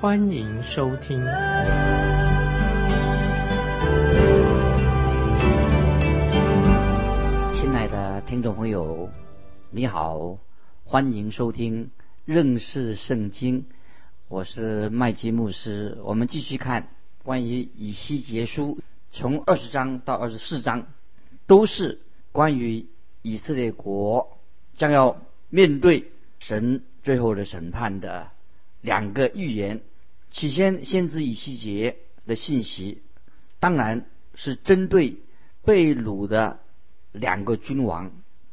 欢迎收听。亲爱的听众朋友，你好，欢迎收听认识圣经。我是麦基牧师，我们继续看关于以西结书，从二十章到二十四章，都是关于以色列国将要面对神最后的审判的两个预言。起先先知以西结的信息，当然是针对被掳的两个君王，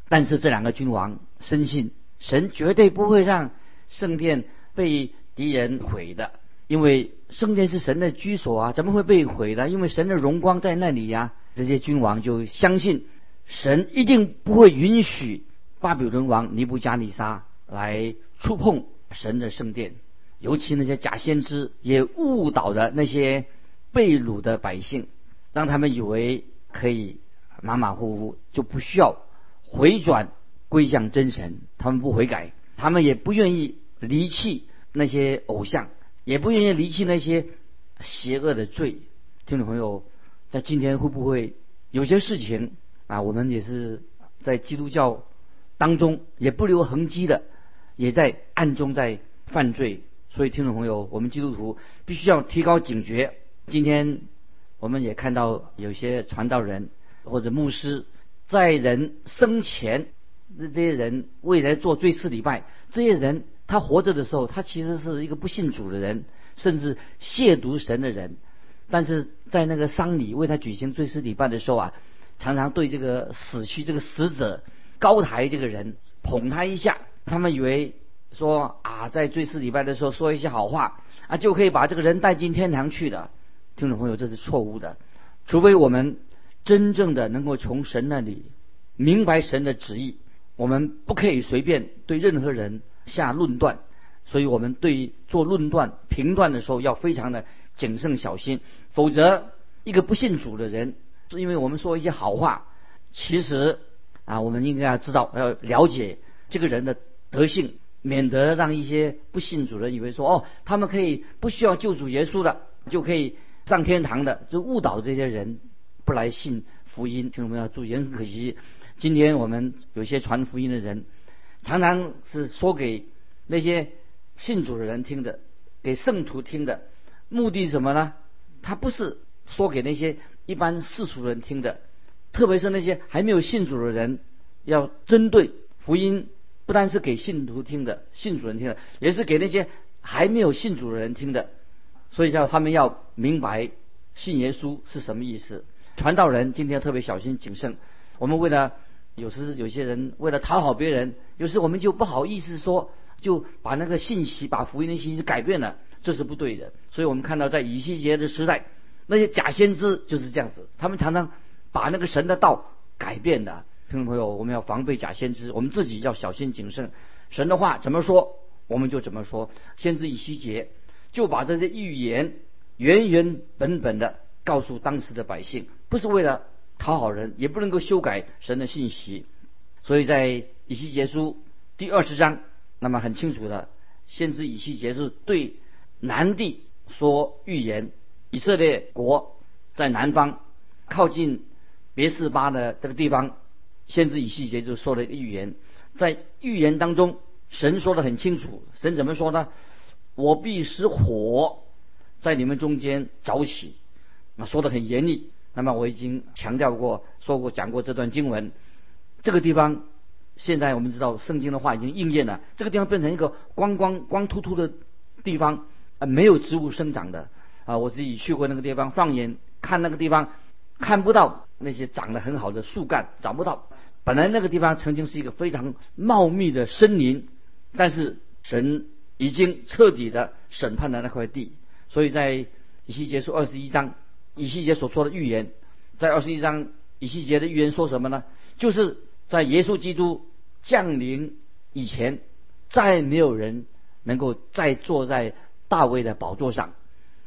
但是这两个君王深信神绝对不会让圣殿被敌人毁的，因为圣殿是神的居所啊，怎么会被毁呢？因为神的荣光在那里呀。这些君王就相信神一定不会允许巴比伦王尼布加尼沙来触碰神的圣殿，尤其那些假先知也误导了那些被掳的百姓，让他们以为可以马马虎虎就不需要回转归向真神，他们不悔改，他们也不愿意离弃。那些偶像也不愿意离弃那些邪恶的罪，听众朋友，在今天会不会有些事情啊？我们也是在基督教当中也不留痕迹的，也在暗中在犯罪。所以，听众朋友，我们基督徒必须要提高警觉。今天我们也看到有些传道人或者牧师在人生前，这这些人未来做追思礼拜，这些人。他活着的时候，他其实是一个不信主的人，甚至亵渎神的人。但是在那个丧礼为他举行追思礼拜的时候啊，常常对这个死去这个死者高抬这个人，捧他一下。他们以为说啊，在追思礼拜的时候说一些好话啊，就可以把这个人带进天堂去的。听众朋友，这是错误的。除非我们真正的能够从神那里明白神的旨意，我们不可以随便对任何人。下论断，所以我们对做论断、评断的时候要非常的谨慎小心，否则一个不信主的人，是因为我们说一些好话，其实啊，我们应该要知道，要了解这个人的德性，免得让一些不信主的以为说哦，他们可以不需要救主耶稣的，就可以上天堂的，就误导这些人不来信福音。听众们要注意，很可惜，今天我们有些传福音的人。常常是说给那些信主的人听的，给圣徒听的，目的是什么呢？他不是说给那些一般世俗人听的，特别是那些还没有信主的人，要针对福音，不单是给信徒听的，信主人听的，也是给那些还没有信主的人听的。所以叫他们要明白信耶稣是什么意思。传道人今天特别小心谨慎。我们为了。有时有些人为了讨好别人，有时我们就不好意思说，就把那个信息、把福音的信息改变了，这是不对的。所以我们看到在以西结的时代，那些假先知就是这样子，他们常常把那个神的道改变的。听众朋友，我们要防备假先知，我们自己要小心谨慎。神的话怎么说，我们就怎么说。先知以西结就把这些预言原原本本的告诉当时的百姓，不是为了。讨好人也不能够修改神的信息，所以在以西结书第二十章，那么很清楚的，先知以西结是对南地说预言，以色列国在南方靠近别是巴的这个地方，先知以细节就说了一个预言，在预言当中，神说的很清楚，神怎么说呢？我必使火在你们中间着起，那说的很严厉。那么我已经强调过、说过、讲过这段经文。这个地方，现在我们知道圣经的话已经应验了。这个地方变成一个光光光秃秃的地方，啊，没有植物生长的。啊，我自己去过那个地方，放眼看那个地方，看不到那些长得很好的树干，找不到。本来那个地方曾经是一个非常茂密的森林，但是神已经彻底的审判了那块地。所以在以西结书二十一章，以西结所说的预言，在二十一章以西结的预言说什么呢？就是在耶稣基督降临以前，再没有人能够再坐在大卫的宝座上。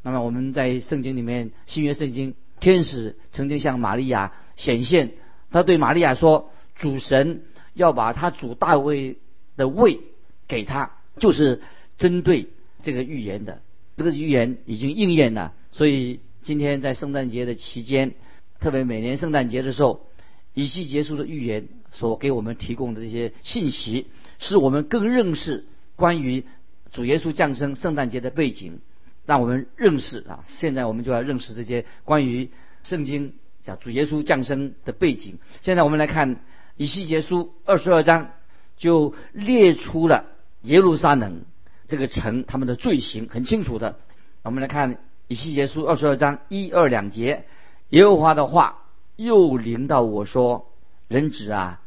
那么我们在圣经里面，新约圣经，天使曾经向玛利亚显现，他对玛利亚说：“主神要把他主大卫的位给他，就是针对这个预言的。这个预言已经应验了。所以今天在圣诞节的期间，特别每年圣诞节的时候，以西结书的预言所给我们提供的这些信息，使我们更认识关于主耶稣降生圣诞节的背景。”让我们认识啊！现在我们就要认识这些关于圣经讲主耶稣降生的背景。现在我们来看以西结书二十二章，就列出了耶路撒冷这个城他们的罪行，很清楚的。我们来看以西结书二十二章一二两节，耶和华的话又临到我说：“人子啊，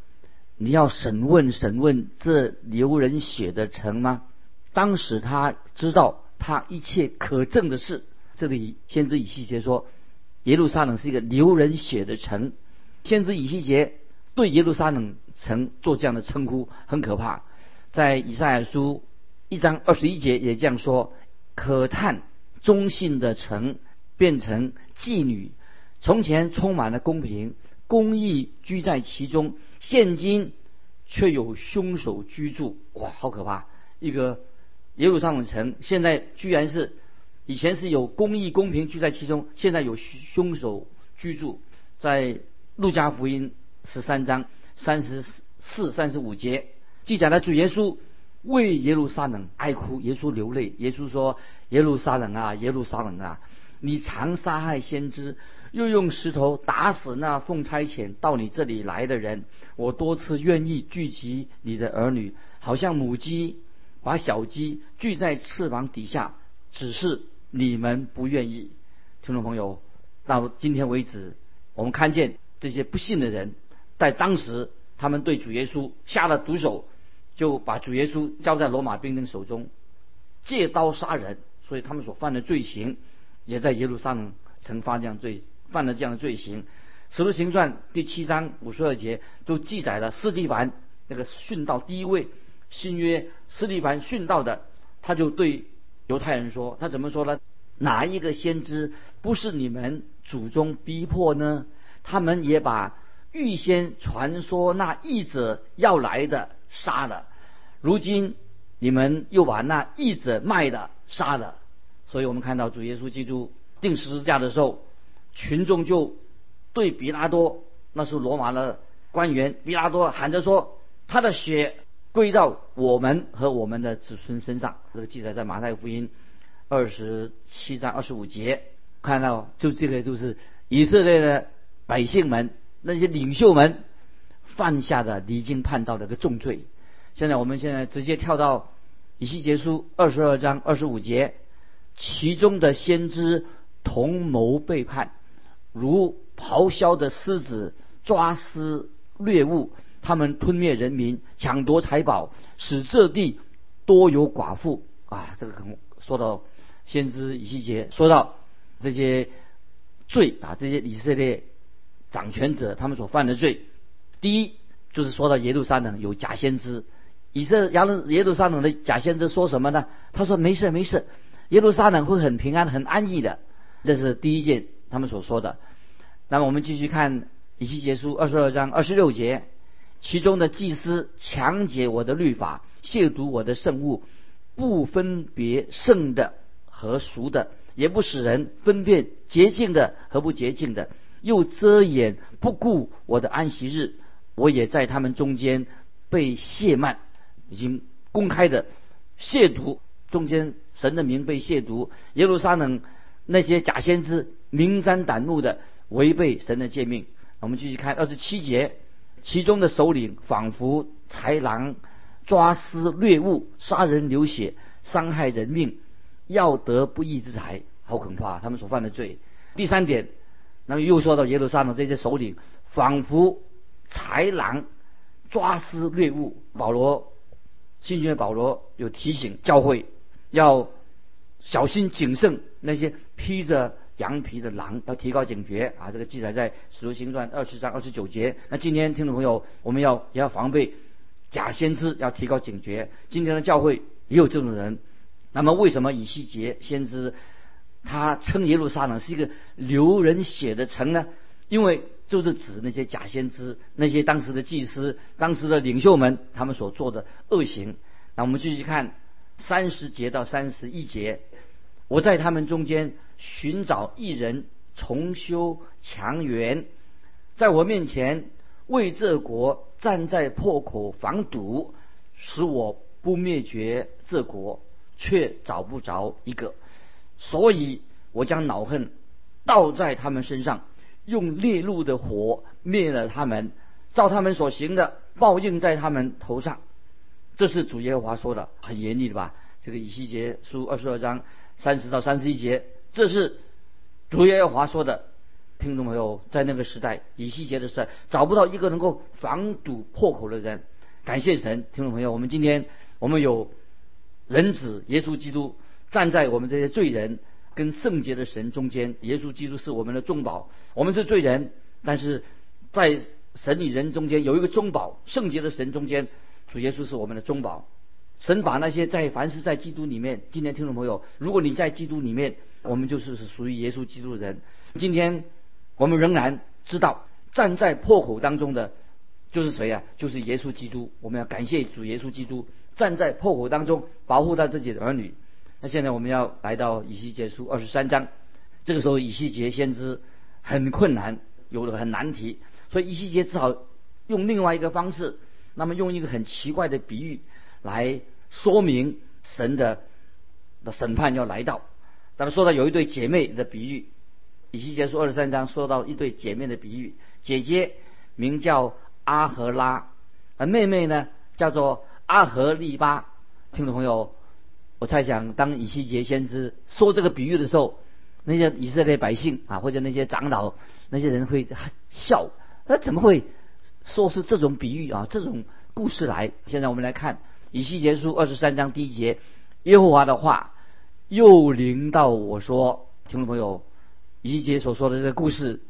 你要审问审问这流人血的城吗？当时他知道。”他一切可证的事，这里先知以西结说，耶路撒冷是一个流人血的城。先知以西结对耶路撒冷城做这样的称呼，很可怕。在以赛亚书一章二十一节也这样说：可叹忠信的城变成妓女，从前充满了公平，公义居在其中，现今却有凶手居住。哇，好可怕！一个。耶路撒冷城现在居然是以前是有公义公平居在其中，现在有凶手居住。在路加福音十三章三十四、三十五节记载了主耶稣为耶路撒冷哀哭，耶稣流泪。耶稣说：“耶路撒冷啊，耶路撒冷啊，你常杀害先知，又用石头打死那奉差遣到你这里来的人。我多次愿意聚集你的儿女，好像母鸡。”把小鸡聚在翅膀底下，只是你们不愿意。听众朋友，到今天为止，我们看见这些不信的人，在当时他们对主耶稣下了毒手，就把主耶稣交在罗马兵丁手中，借刀杀人。所以他们所犯的罪行，也在耶路撒冷曾犯这样罪，犯了这样的罪行。使徒行传第七章五十二节都记载了斯蒂凡那个殉道第一位。新约斯蒂凡殉道的，他就对犹太人说：“他怎么说呢？哪一个先知不是你们祖宗逼迫呢？他们也把预先传说那义者要来的杀了，如今你们又把那义者卖的杀了。所以我们看到主耶稣基督钉十字架的时候，群众就对比拉多，那是罗马的官员，比拉多喊着说：他的血。”归到我们和我们的子孙身上。这个记载在马太福音二十七章二十五节，看到就这个就是以色列的百姓们那些领袖们犯下的离经叛道的个重罪。现在我们现在直接跳到以西结书二十二章二十五节，其中的先知同谋背叛，如咆哮的狮子抓撕掠物。他们吞灭人民，抢夺财宝，使这地多有寡妇啊！这个很说到先知以西结，说到这些罪啊，这些以色列掌权者他们所犯的罪。第一就是说到耶路撒冷有假先知，以色耶路耶路撒冷的假先知说什么呢？他说没事没事，耶路撒冷会很平安很安逸的。这是第一件他们所说的。那么我们继续看以西结书二十二章二十六节。其中的祭司强解我的律法，亵渎我的圣物，不分别圣的和俗的，也不使人分辨洁净的和不洁净的，又遮掩不顾我的安息日，我也在他们中间被亵慢，已经公开的亵渎，中间神的名被亵渎，耶路撒冷那些假先知明瞻胆怒的违背神的诫命。我们继续看二十七节。其中的首领仿佛豺狼，抓撕掠物，杀人流血，伤害人命，要得不义之财，好可怕！他们所犯的罪。第三点，那么又说到耶路撒冷这些首领仿佛豺狼，抓撕掠物。保罗，新约保罗有提醒教会要小心谨慎那些披着羊皮的狼，要提高警觉啊！这个记载在《使徒行传》二十章二十九节。那今天听众朋友，我们要也要防备假先知，要提高警觉。今天的教会也有这种人。那么为什么以西结先知他称耶路撒冷是一个流人血的城呢？因为就是指那些假先知，那些当时的祭司、当时的领袖们他们所做的恶行。那我们继续看三十节到三十一节，我在他们中间寻找一人重修墙垣，在我面前为这国站在破口防堵，使我不灭绝这国。却找不着一个，所以我将恼恨倒在他们身上，用烈怒的火灭了他们，照他们所行的报应在他们头上。这是主耶和华说的，很严厉的吧？这个以西结书二十二章三十到三十一节，这是主耶和华说的。听众朋友，在那个时代，以西结的时代，找不到一个能够防堵破口的人。感谢神，听众朋友，我们今天我们有。人子耶稣基督站在我们这些罪人跟圣洁的神中间，耶稣基督是我们的中保。我们是罪人，但是在神与人中间有一个中保，圣洁的神中间，主耶稣是我们的中保。神把那些在凡是在基督里面，今天听众朋友，如果你在基督里面，我们就是是属于耶稣基督的人。今天我们仍然知道站在破口当中的就是谁啊？就是耶稣基督。我们要感谢主耶稣基督。站在破口当中保护他自己的儿女。那现在我们要来到以西结书二十三章，这个时候以西结先知很困难，有了很难题，所以以西结只好用另外一个方式，那么用一个很奇怪的比喻来说明神的的审判要来到。咱们说到有一对姐妹的比喻，以西结书二十三章说到一对姐妹的比喻，姐姐名叫阿和拉，而妹妹呢叫做。阿和利巴，听众朋友，我猜想，当以西结先知说这个比喻的时候，那些以色列百姓啊，或者那些长老，那些人会笑，那怎么会说是这种比喻啊，这种故事来？现在我们来看以西结书二十三章第一节，耶和华的话又临到我说，听众朋友，以西结所说的这个故事，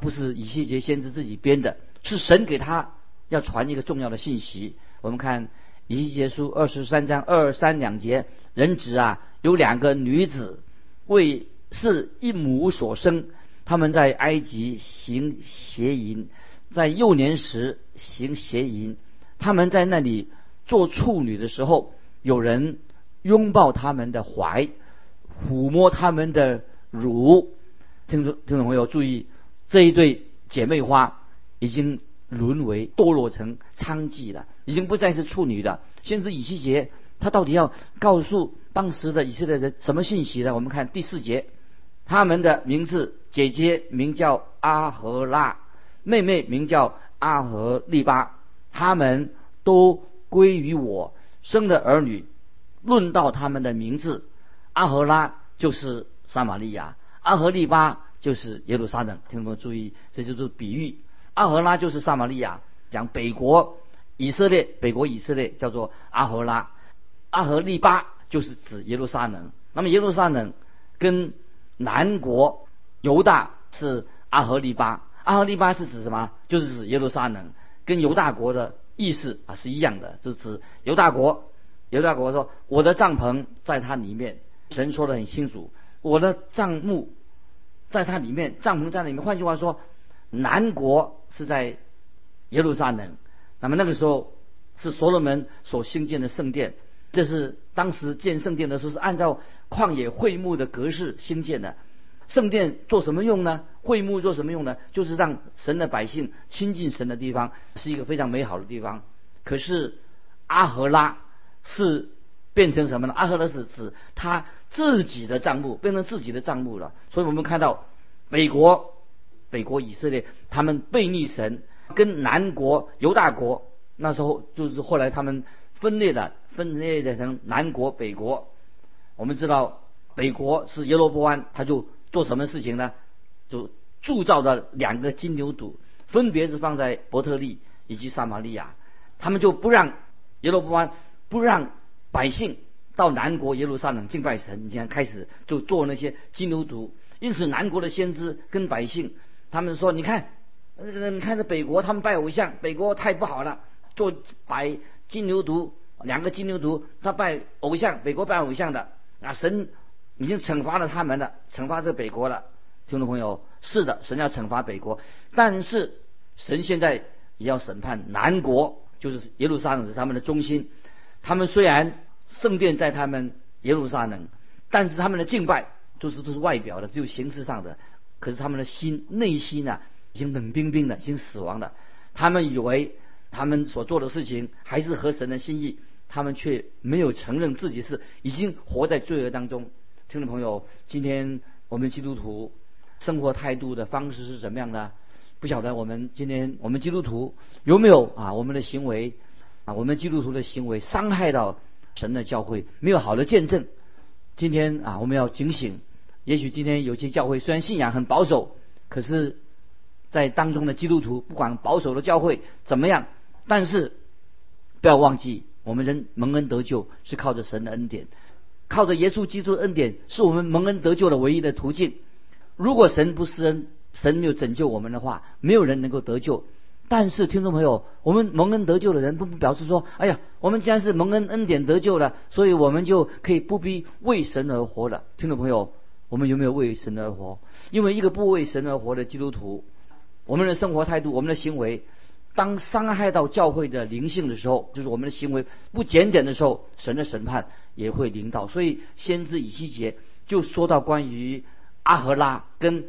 不是以西结先知自己编的，是神给他要传一个重要的信息。我们看。以西结书二十三章二三两节，人子啊，有两个女子，为是一母所生，他们在埃及行邪淫，在幼年时行邪淫，他们在那里做处女的时候，有人拥抱他们的怀，抚摸他们的乳。听众听众朋友注意，这一对姐妹花已经。沦为堕落成娼妓了，已经不再是处女了。先知以西结他到底要告诉当时的以色列人什么信息呢？我们看第四节，他们的名字，姐姐名叫阿和拉，妹妹名叫阿和利巴，他们都归于我生的儿女。论到他们的名字，阿和拉就是撒玛利亚，阿和利巴就是耶路撒冷。听众朋友注意，这就是比喻。阿和拉就是撒玛利亚，讲北国以色列，北国以色列叫做阿和拉，阿和利巴就是指耶路撒冷。那么耶路撒冷跟南国犹大是阿和利巴，阿和利巴是指什么？就是指耶路撒冷，跟犹大国的意思啊是一样的，就是指犹大国。犹大国说：“我的帐篷在它里面。”神说的很清楚：“我的帐幕在它里面，帐篷在里面。”换句话说。南国是在耶路撒冷，那么那个时候是所罗门所兴建的圣殿，这是当时建圣殿的时候是按照旷野会幕的格式兴建的。圣殿做什么用呢？会幕做什么用呢？就是让神的百姓亲近神的地方，是一个非常美好的地方。可是阿赫拉是变成什么呢？阿赫拉是指他自己的账目变成自己的账目了。所以我们看到美国。美国以色列，他们背逆神，跟南国犹大国那时候就是后来他们分裂的，分裂的成南国北国。我们知道北国是耶罗波安，他就做什么事情呢？就铸造了两个金牛犊，分别是放在伯特利以及撒玛利亚。他们就不让耶罗波安不让百姓到南国耶路撒冷敬拜神，你看开始就做那些金牛犊。因此，南国的先知跟百姓他们说：“你看，呃，你看这北国他们拜偶像，北国太不好了，做摆金牛犊，两个金牛犊，他拜偶像，北国拜偶像的啊，神已经惩罚了他们了，惩罚这北国了。”听众朋友，是的，神要惩罚北国，但是神现在也要审判南国，就是耶路撒冷是他们的中心。他们虽然圣殿在他们耶路撒冷，但是他们的敬拜都是都是外表的，只有形式上的。可是他们的心内心呢，已经冷冰冰的，已经死亡了。他们以为他们所做的事情还是合神的心意，他们却没有承认自己是已经活在罪恶当中。听众朋友，今天我们基督徒。生活态度的方式是怎么样的？不晓得我们今天我们基督徒有没有啊？我们的行为啊，我们基督徒的行为伤害到神的教会，没有好的见证。今天啊，我们要警醒。也许今天有些教会虽然信仰很保守，可是，在当中的基督徒不管保守的教会怎么样，但是不要忘记，我们人蒙恩得救是靠着神的恩典，靠着耶稣基督的恩典是我们蒙恩得救的唯一的途径。如果神不施恩，神没有拯救我们的话，没有人能够得救。但是听众朋友，我们蒙恩得救的人，不表示说，哎呀，我们既然是蒙恩恩典得救了，所以我们就可以不必为神而活了。听众朋友，我们有没有为神而活？因为一个不为神而活的基督徒，我们的生活态度、我们的行为，当伤害到教会的灵性的时候，就是我们的行为不检点的时候，神的审判也会临到。所以先知以西结就说到关于。阿和拉跟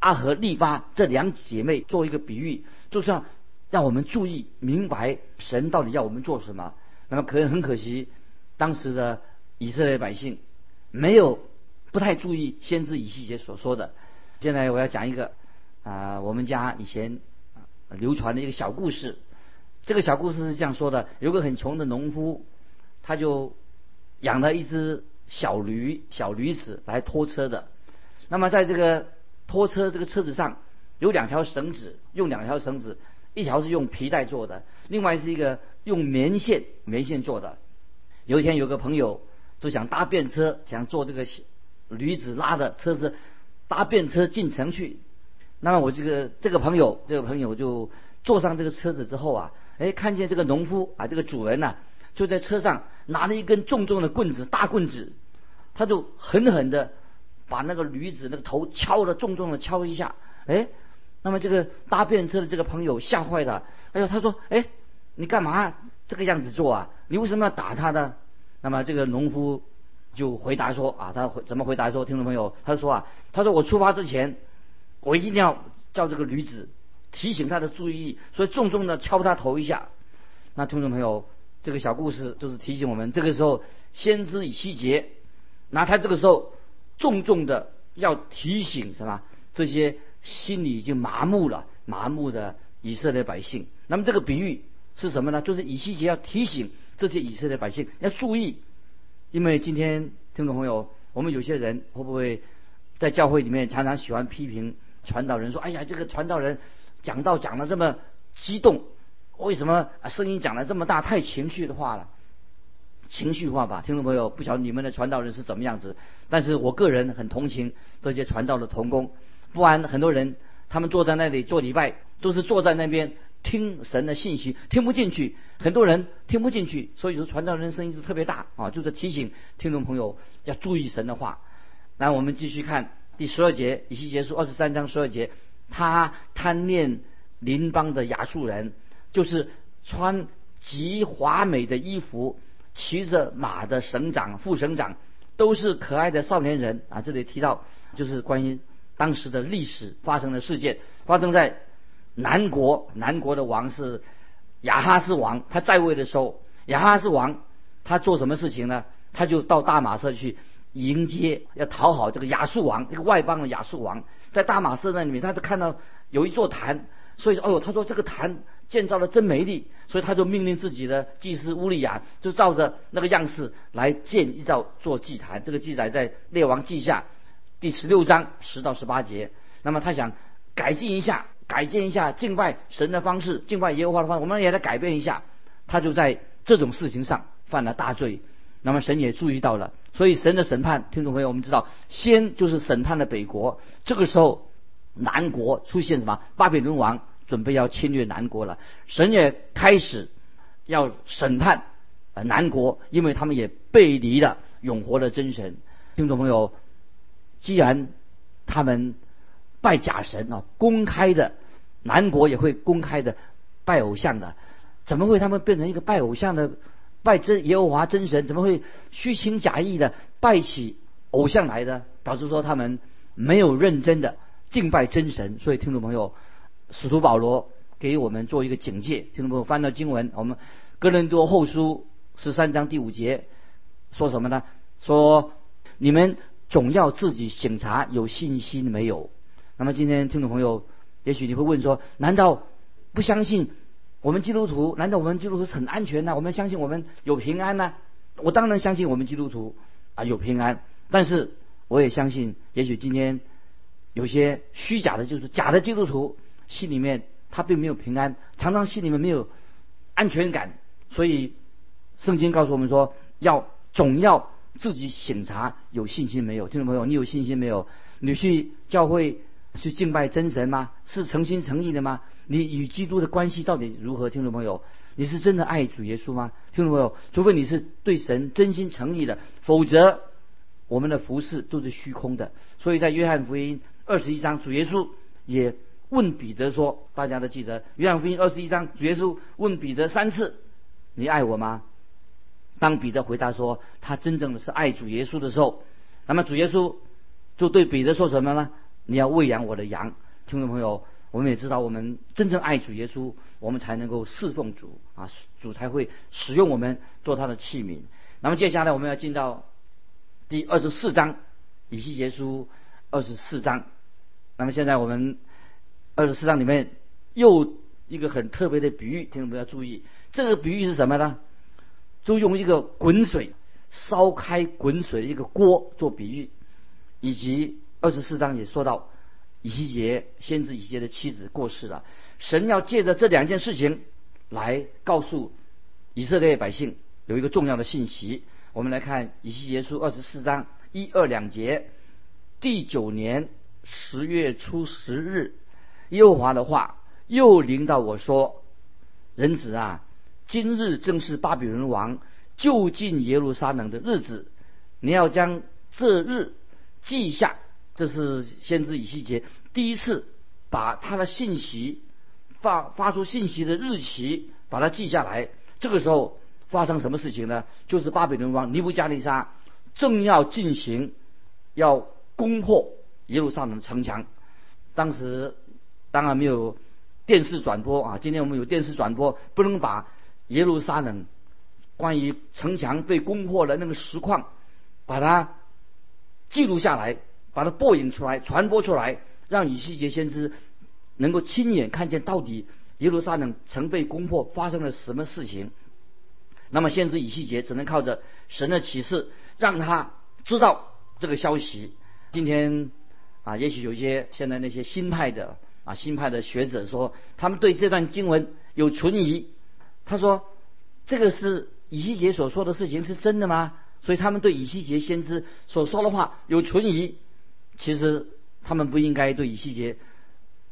阿和利巴这两姐妹做一个比喻，就是要让我们注意明白神到底要我们做什么。那么可能很可惜，当时的以色列百姓没有不太注意先知以西结所说的。现在我要讲一个啊，我们家以前流传的一个小故事。这个小故事是这样说的：有个很穷的农夫，他就养了一只小驴，小驴子来拖车的。那么在这个拖车这个车子上有两条绳子，用两条绳子，一条是用皮带做的，另外是一个用棉线棉线做的。有一天有个朋友就想搭便车，想坐这个驴子拉的车子搭便车进城去。那么我这个这个朋友这个朋友就坐上这个车子之后啊，哎，看见这个农夫啊，这个主人呐，就在车上拿了一根重重的棍子，大棍子，他就狠狠的。把那个驴子那个头敲了重重的敲一下，哎，那么这个搭便车的这个朋友吓坏了，哎呦，他说，哎，你干嘛这个样子做啊？你为什么要打他呢？那么这个农夫就回答说啊，他回怎么回答说？听众朋友，他说啊，他说我出发之前，我一定要叫这个驴子提醒他的注意力，所以重重的敲他头一下。那听众朋友，这个小故事就是提醒我们，这个时候先知以西结，那他这个时候。重重的要提醒什么？这些心里已经麻木了、麻木的以色列百姓。那么这个比喻是什么呢？就是以西结要提醒这些以色列百姓要注意，因为今天听众朋友，我们有些人会不会在教会里面常常喜欢批评传道人，说：“哎呀，这个传道人讲道讲的这么激动，为什么声音讲的这么大，太情绪的话了？”情绪化吧，听众朋友，不晓得你们的传道人是怎么样子，但是我个人很同情这些传道的童工，不然很多人他们坐在那里做礼拜，都是坐在那边听神的信息，听不进去，很多人听不进去，所以说传道人声音就特别大啊，就是提醒听众朋友要注意神的话。那我们继续看第十二节，以西结束二十三章十二节，他贪恋邻邦的亚述人，就是穿极华美的衣服。骑着马的省长、副省长都是可爱的少年人啊！这里提到就是关于当时的历史发生的事件，发生在南国。南国的王是亚哈斯王，他在位的时候，亚哈斯王他做什么事情呢？他就到大马色去迎接，要讨好这个亚述王，一个外邦的亚述王，在大马士那里面，他就看到有一座坛，所以说，哦呦，他说这个坛。建造的真美丽，所以他就命令自己的祭司乌利亚，就照着那个样式来建一造做祭坛。这个记载在列王记下第十六章十到十八节。那么他想改进一下，改进一下敬拜神的方式，敬拜耶和华的方式，我们也来改变一下。他就在这种事情上犯了大罪。那么神也注意到了，所以神的审判，听众朋友，我们知道，先就是审判的北国，这个时候南国出现什么？巴比伦王准备要侵略南国了，神也开始要审判呃南国，因为他们也背离了永活的真神。听众朋友，既然他们拜假神啊，公开的南国也会公开的拜偶像的，怎么会他们变成一个拜偶像的？拜真耶和华真神怎么会虚情假意的拜起偶像来的？表示说他们没有认真的敬拜真神。所以听众朋友，使徒保罗给我们做一个警戒。听众朋友翻到经文，我们哥林多后书十三章第五节说什么呢？说你们总要自己审查有信心没有。那么今天听众朋友，也许你会问说：难道不相信？我们基督徒难道我们基督徒是很安全呢？我们相信我们有平安呢？我当然相信我们基督徒啊有平安，但是我也相信，也许今天有些虚假的，就是假的基督徒心里面他并没有平安，常常心里面没有安全感。所以圣经告诉我们说，要总要自己审查有信心没有。听众朋友，你有信心没有？你去教会去敬拜真神吗？是诚心诚意的吗？你与基督的关系到底如何？听众朋友，你是真的爱主耶稣吗？听众朋友，除非你是对神真心诚意的，否则我们的服饰都是虚空的。所以在约翰福音二十一章，主耶稣也问彼得说：“大家都记得，约翰福音二十一章，主耶稣问彼得三次：‘你爱我吗？’当彼得回答说他真正的是爱主耶稣的时候，那么主耶稣就对彼得说什么呢？你要喂养我的羊。听众朋友。我们也知道，我们真正爱主耶稣，我们才能够侍奉主啊，主才会使用我们做他的器皿。那么接下来我们要进到第二十四章，以西结书二十四章。那么现在我们二十四章里面又一个很特别的比喻，听众们要注意，这个比喻是什么呢？就用一个滚水烧开滚水的一个锅做比喻，以及二十四章也说到。以西结先知以西结的妻子过世了，神要借着这两件事情来告诉以色列百姓有一个重要的信息。我们来看以西结书二十四章一二两节：第九年十月初十日，耶和华的话又临到我说：“人子啊，今日正是巴比伦王就近耶路撒冷的日子，你要将这日记下。”这是先知以西结第一次把他的信息发发出信息的日期把它记下来。这个时候发生什么事情呢？就是巴比伦王尼布加利沙正要进行要攻破耶路撒冷城墙。当时当然没有电视转播啊，今天我们有电视转播，不能把耶路撒冷关于城墙被攻破的那个实况把它记录下来。把它播引出来，传播出来，让以西结先知能够亲眼看见到底耶路撒冷曾被攻破，发生了什么事情。那么，先知以西结只能靠着神的启示，让他知道这个消息。今天啊，也许有些现在那些新派的啊新派的学者说，他们对这段经文有存疑。他说，这个是以西结所说的事情是真的吗？所以他们对以西结先知所说的话有存疑。其实他们不应该对以西结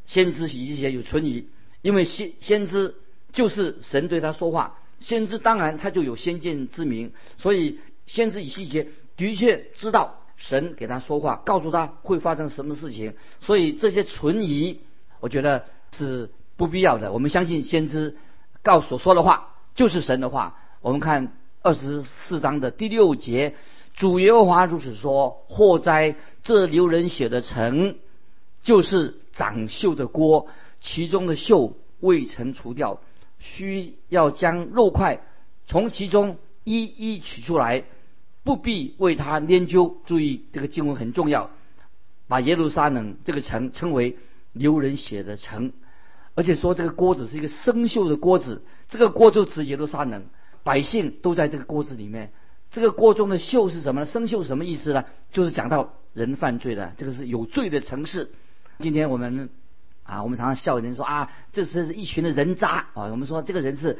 先知以西结有存疑，因为先先知就是神对他说话，先知当然他就有先见之明，所以先知以西结的确知道神给他说话，告诉他会发生什么事情，所以这些存疑，我觉得是不必要的。我们相信先知告所说的话就是神的话。我们看二十四章的第六节。主耶和华如此说：祸灾这流人血的城，就是长锈的锅，其中的锈未曾除掉，需要将肉块从其中一一取出来，不必为它研究。注意，这个经文很重要，把耶路撒冷这个城称为流人血的城，而且说这个锅子是一个生锈的锅子，这个锅就指耶路撒冷，百姓都在这个锅子里面。这个锅中的锈是什么呢？生锈什么意思呢？就是讲到人犯罪的，这个是有罪的城市。今天我们啊，我们常常笑人说啊，这是一群的人渣啊。我们说这个人是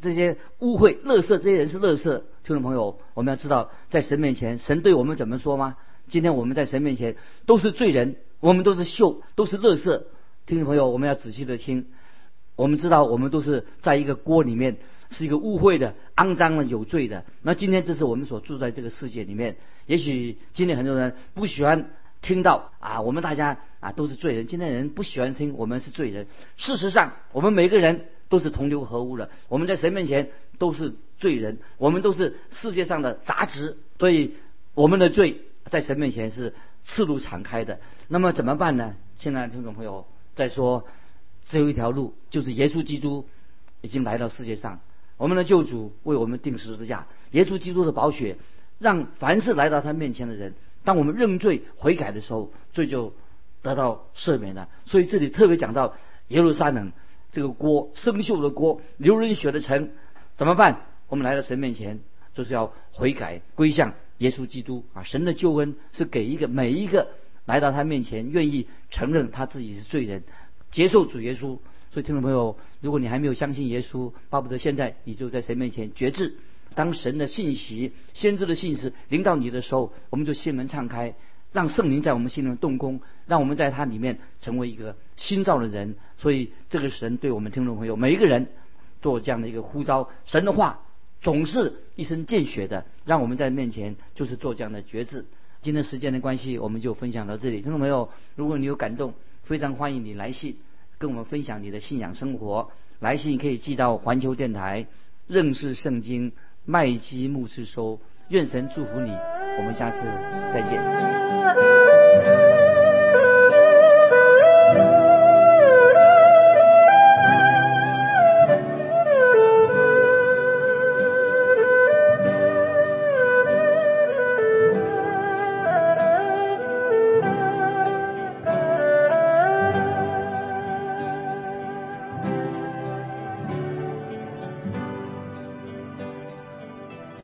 这些污秽、垃圾，这些人是垃圾。听众朋友，我们要知道，在神面前，神对我们怎么说吗？今天我们在神面前都是罪人，我们都是锈，都是垃圾。听众朋友，我们要仔细的听。我们知道，我们都是在一个锅里面，是一个污秽的、肮脏的、有罪的。那今天这是我们所住在这个世界里面。也许今天很多人不喜欢听到啊，我们大家啊都是罪人。今天人不喜欢听我们是罪人。事实上，我们每个人都是同流合污的。我们在神面前都是罪人，我们都是世界上的杂质。所以，我们的罪在神面前是赤露敞开的。那么怎么办呢？现在听众朋友，在说。只有一条路，就是耶稣基督已经来到世界上，我们的救主为我们定十字架。耶稣基督的宝血，让凡是来到他面前的人，当我们认罪悔改的时候，罪就得到赦免了。所以这里特别讲到耶路撒冷这个锅，生锈的锅，流人血的城，怎么办？我们来到神面前，就是要悔改归向耶稣基督啊！神的救恩是给一个每一个来到他面前，愿意承认他自己是罪人。接受主耶稣，所以听众朋友，如果你还没有相信耶稣，巴不得现在你就在神面前决志。当神的信息、先知的信息临到你的时候，我们就心门敞开，让圣灵在我们心中动工，让我们在他里面成为一个新造的人。所以这个神对我们听众朋友每一个人做这样的一个呼召。神的话总是一针见血的，让我们在面前就是做这样的决志。今天时间的关系，我们就分享到这里。听众朋友，如果你有感动，非常欢迎你来信，跟我们分享你的信仰生活。来信可以寄到环球电台认识圣经麦基牧师收。愿神祝福你，我们下次再见。